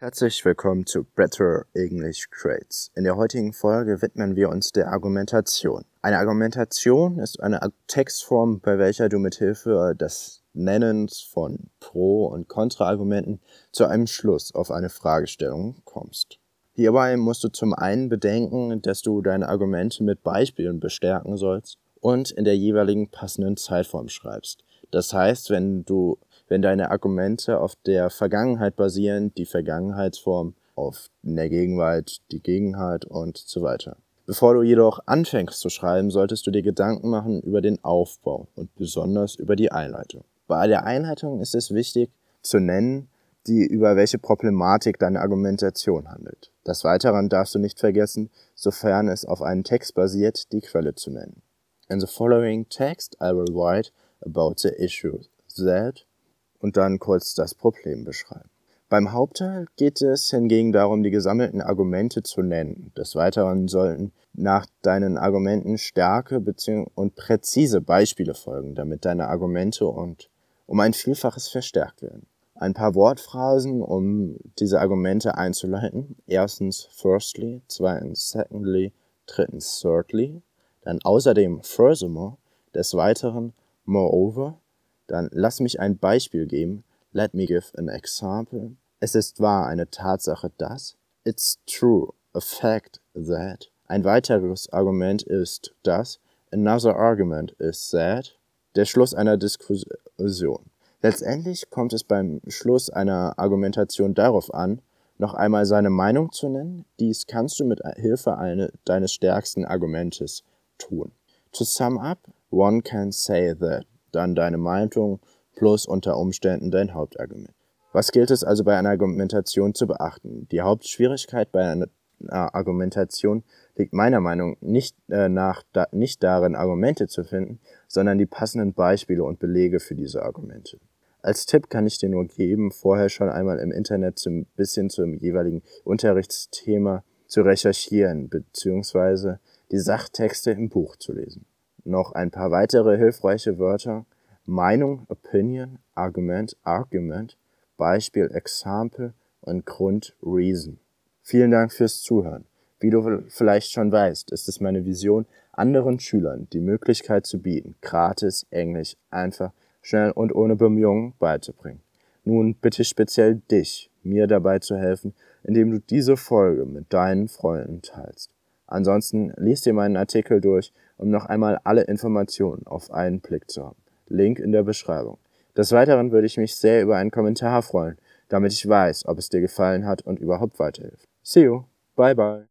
Herzlich willkommen zu Better English Crates. In der heutigen Folge widmen wir uns der Argumentation. Eine Argumentation ist eine Textform, bei welcher du mit Hilfe des Nennens von Pro- und Kontraargumenten zu einem Schluss auf eine Fragestellung kommst. Hierbei musst du zum einen bedenken, dass du deine Argumente mit Beispielen bestärken sollst und in der jeweiligen passenden Zeitform schreibst. Das heißt, wenn du wenn deine Argumente auf der Vergangenheit basieren, die Vergangenheitsform auf der Gegenwart, die Gegenwart und so weiter. Bevor du jedoch anfängst zu schreiben, solltest du dir Gedanken machen über den Aufbau und besonders über die Einleitung. Bei der Einleitung ist es wichtig zu nennen, die über welche Problematik deine Argumentation handelt. Des Weiteren darfst du nicht vergessen, sofern es auf einen Text basiert, die Quelle zu nennen. In the following text I will write about the issue that und dann kurz das Problem beschreiben. Beim Hauptteil geht es hingegen darum, die gesammelten Argumente zu nennen. Des Weiteren sollten nach deinen Argumenten starke und präzise Beispiele folgen, damit deine Argumente und um ein Vielfaches verstärkt werden. Ein paar Wortphrasen, um diese Argumente einzuleiten. Erstens firstly, zweitens secondly, drittens thirdly, dann außerdem furthermore, des Weiteren moreover, dann lass mich ein Beispiel geben. Let me give an example. Es ist wahr, eine Tatsache, dass. It's true, a fact that. Ein weiteres Argument ist das. Another argument is that. Der Schluss einer Diskussion. Letztendlich kommt es beim Schluss einer Argumentation darauf an, noch einmal seine Meinung zu nennen. Dies kannst du mit Hilfe eine, deines stärksten Argumentes tun. To sum up, one can say that dann deine Meinung plus unter Umständen dein Hauptargument. Was gilt es also bei einer Argumentation zu beachten? Die Hauptschwierigkeit bei einer Argumentation liegt meiner Meinung nicht, äh, nach da, nicht darin, Argumente zu finden, sondern die passenden Beispiele und Belege für diese Argumente. Als Tipp kann ich dir nur geben, vorher schon einmal im Internet ein bisschen zum jeweiligen Unterrichtsthema zu recherchieren, beziehungsweise die Sachtexte im Buch zu lesen noch ein paar weitere hilfreiche Wörter. Meinung, Opinion, Argument, Argument, Beispiel, Example und Grund, Reason. Vielen Dank fürs Zuhören. Wie du vielleicht schon weißt, ist es meine Vision, anderen Schülern die Möglichkeit zu bieten, gratis Englisch einfach, schnell und ohne Bemühungen beizubringen. Nun bitte speziell dich, mir dabei zu helfen, indem du diese Folge mit deinen Freunden teilst. Ansonsten liest dir meinen Artikel durch, um noch einmal alle Informationen auf einen Blick zu haben. Link in der Beschreibung. Des Weiteren würde ich mich sehr über einen Kommentar freuen, damit ich weiß, ob es dir gefallen hat und überhaupt weiterhilft. See you. Bye bye.